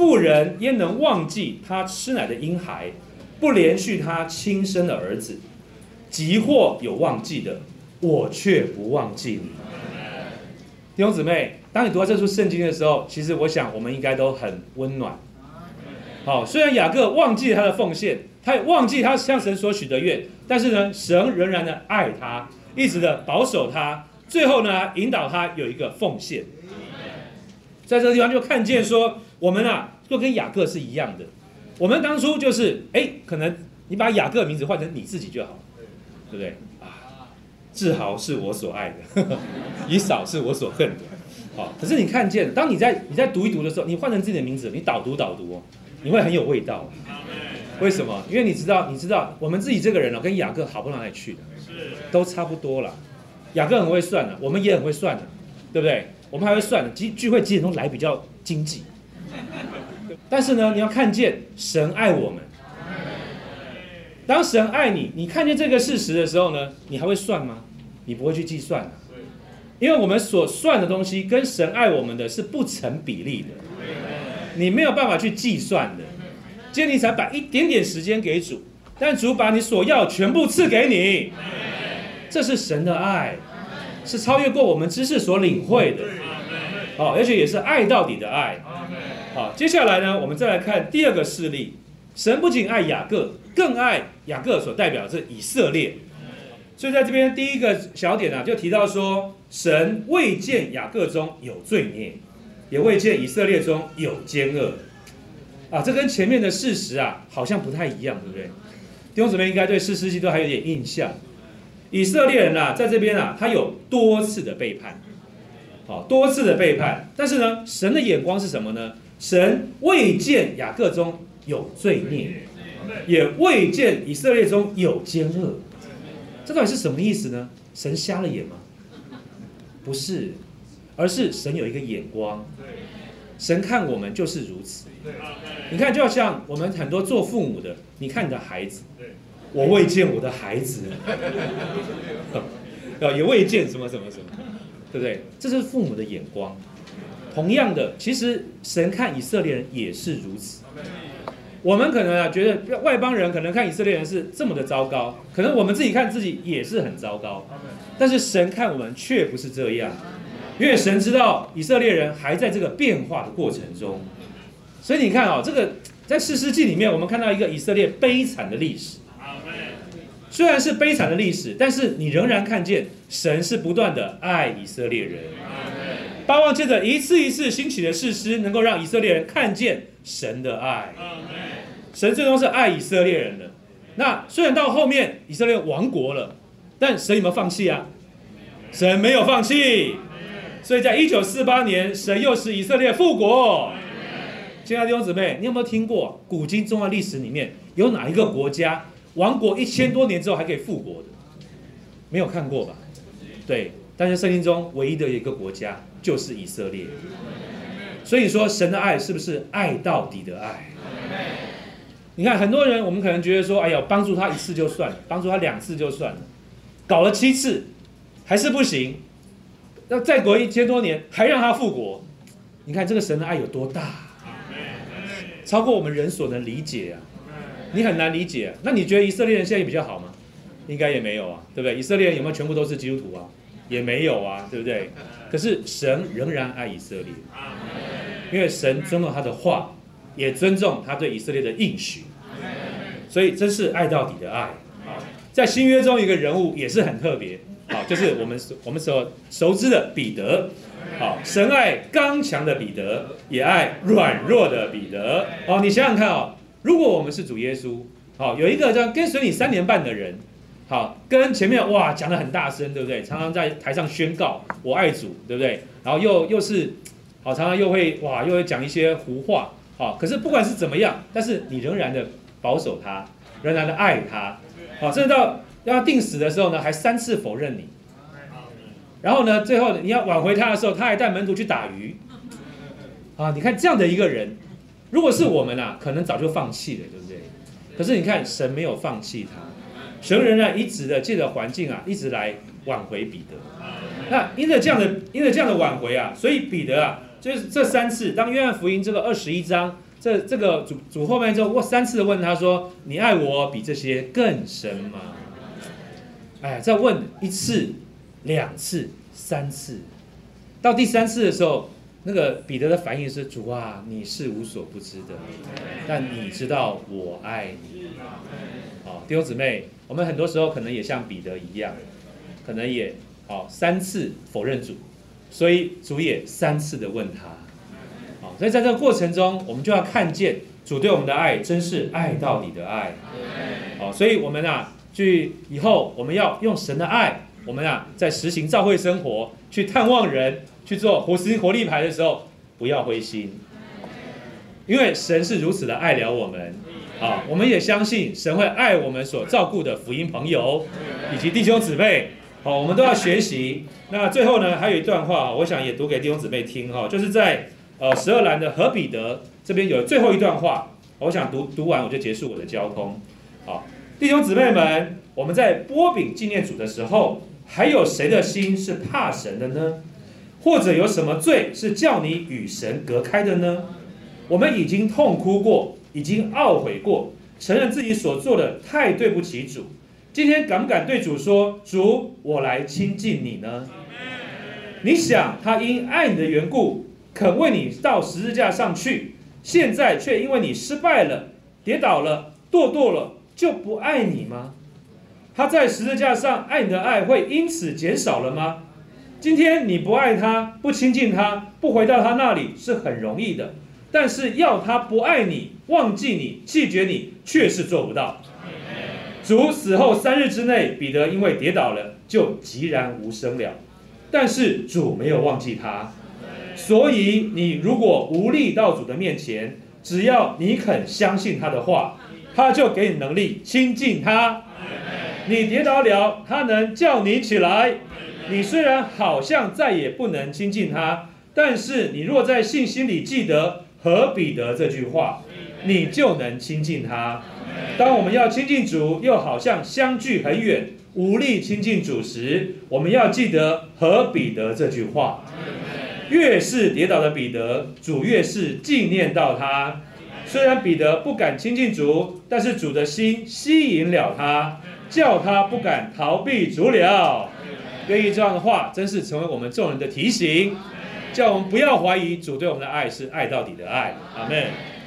妇人焉能忘记她吃奶的婴孩，不连续她亲生的儿子？即或有忘记的，我却不忘记你。弟兄姊妹，当你读到这出圣经的时候，其实我想我们应该都很温暖。好，虽然雅各忘记他的奉献，他也忘记他向神所许的愿，但是呢，神仍然的爱他，一直的保守他，最后呢，引导他有一个奉献。在这个地方就看见说，我们啊，就跟雅各是一样的。我们当初就是，哎，可能你把雅各名字换成你自己就好，对不对？啊，志豪是我所爱的，以扫是我所恨的。好，可是你看见，当你在你在读一读的时候，你换成自己的名字，你导读导读，你会很有味道。为什么？因为你知道，你知道，我们自己这个人哦，跟雅各好不到哪里去的，都差不多了。雅各很会算的，我们也很会算的，对不对？我们还会算的，聚聚会几点钟来比较经济。但是呢，你要看见神爱我们。当神爱你，你看见这个事实的时候呢，你还会算吗？你不会去计算，因为我们所算的东西跟神爱我们的是不成比例的，你没有办法去计算的。今天你才把一点点时间给主，但主把你所要全部赐给你，这是神的爱。是超越过我们知识所领会的，好，而且也是爱到底的爱。好，接下来呢，我们再来看第二个事例。神不仅爱雅各，更爱雅各所代表的是以色列。所以在这边第一个小点啊，就提到说，神未见雅各中有罪孽，也未见以色列中有奸恶。啊，这跟前面的事实啊，好像不太一样，对不对？弟兄姊妹应该对四世纪都还有点印象。以色列人呐，在这边啊，他有多次的背叛，好多次的背叛。但是呢，神的眼光是什么呢？神未见雅各中有罪孽，也未见以色列中有奸恶。这到底是什么意思呢？神瞎了眼吗？不是，而是神有一个眼光。神看我们就是如此。你看，就像我们很多做父母的，你看你的孩子。我未见我的孩子，也未见什么什么什么，对不对？这是父母的眼光。同样的，其实神看以色列人也是如此。我们可能啊觉得外邦人可能看以色列人是这么的糟糕，可能我们自己看自己也是很糟糕。但是神看我们却不是这样，因为神知道以色列人还在这个变化的过程中。所以你看啊，这个在士师记里面，我们看到一个以色列悲惨的历史。虽然是悲惨的历史，但是你仍然看见神是不断的爱以色列人。巴望借着一次一次兴起的事实，能够让以色列人看见神的爱。神最终是爱以色列人的。那虽然到后面以色列亡国了，但神有没有放弃啊？神没有放弃。所以在一九四八年，神又使以色列复国。亲爱的弟兄姊妹，你有没有听过古今中外历史里面有哪一个国家？亡国一千多年之后还可以复国的，没有看过吧？对，但是圣经中唯一的一个国家就是以色列。所以说，神的爱是不是爱到底的爱？你看，很多人我们可能觉得说，哎呀，帮助他一次就算了，帮助他两次就算了，搞了七次还是不行，那再过一千多年还让他复国，你看这个神的爱有多大？超过我们人所能理解啊！你很难理解，那你觉得以色列人现在也比较好吗？应该也没有啊，对不对？以色列人有没有全部都是基督徒啊？也没有啊，对不对？可是神仍然爱以色列，因为神尊重他的话，也尊重他对以色列的应许，所以这是爱到底的爱。在新约中，一个人物也是很特别，好，就是我们我们所熟知的彼得。好，神爱刚强的彼得，也爱软弱的彼得。哦，你想想看哦。如果我们是主耶稣，好有一个叫跟随你三年半的人，好跟前面哇讲的很大声，对不对？常常在台上宣告我爱主，对不对？然后又又是好常常又会哇又会讲一些胡话，好可是不管是怎么样，但是你仍然的保守他，仍然的爱他，好甚至到要定死的时候呢，还三次否认你，然后呢最后你要挽回他的时候，他还带门徒去打鱼，啊你看这样的一个人。如果是我们啊，可能早就放弃了，对不对？可是你看，神没有放弃他，神仍然一直的借着环境啊，一直来挽回彼得。那因着这样的，因为这样的挽回啊，所以彼得啊，就是这三次，当约翰福音这个二十一章这这个主主后面就问三次问他说：“你爱我比这些更深吗？”哎，再问一次、两次、三次，到第三次的时候，那个彼得的反应是：“主啊，你是无所不知的，但你知道我爱你。”哦，弟兄姊妹，我们很多时候可能也像彼得一样，可能也好三次否认主，所以主也三次的问他。好，所以在这个过程中，我们就要看见主对我们的爱，真是爱到底的爱。好，所以我们啊。去以后，我们要用神的爱，我们啊，在实行教会生活，去探望人，去做活心活力牌的时候，不要灰心，因为神是如此的爱了我们，啊，我们也相信神会爱我们所照顾的福音朋友以及弟兄姊妹，好，我们都要学习。那最后呢，还有一段话，我想也读给弟兄姊妹听哈，就是在呃十二栏的何彼得这边有最后一段话，我想读读完我就结束我的交通，好。弟兄姊妹们，我们在波饼纪念主的时候，还有谁的心是怕神的呢？或者有什么罪是叫你与神隔开的呢？我们已经痛哭过，已经懊悔过，承认自己所做的太对不起主。今天敢不敢对主说：“主，我来亲近你呢？”你想他因爱你的缘故，肯为你到十字架上去，现在却因为你失败了、跌倒了、堕堕了。就不爱你吗？他在十字架上爱你的爱会因此减少了吗？今天你不爱他，不亲近他，不回到他那里是很容易的，但是要他不爱你、忘记你、弃绝你，却是做不到。主死后三日之内，彼得因为跌倒了，就寂然无声了。但是主没有忘记他，所以你如果无力到主的面前，只要你肯相信他的话。他就给你能力亲近他，你跌倒了，他能叫你起来。你虽然好像再也不能亲近他，但是你若在信心里记得和彼得这句话，你就能亲近他。当我们要亲近主，又好像相距很远，无力亲近主时，我们要记得和彼得这句话。越是跌倒的彼得，主越是纪念到他。虽然彼得不敢亲近主，但是主的心吸引了他，叫他不敢逃避主了。愿意这样的话，真是成为我们众人的提醒，叫我们不要怀疑主对我们的爱是爱到底的爱。阿门。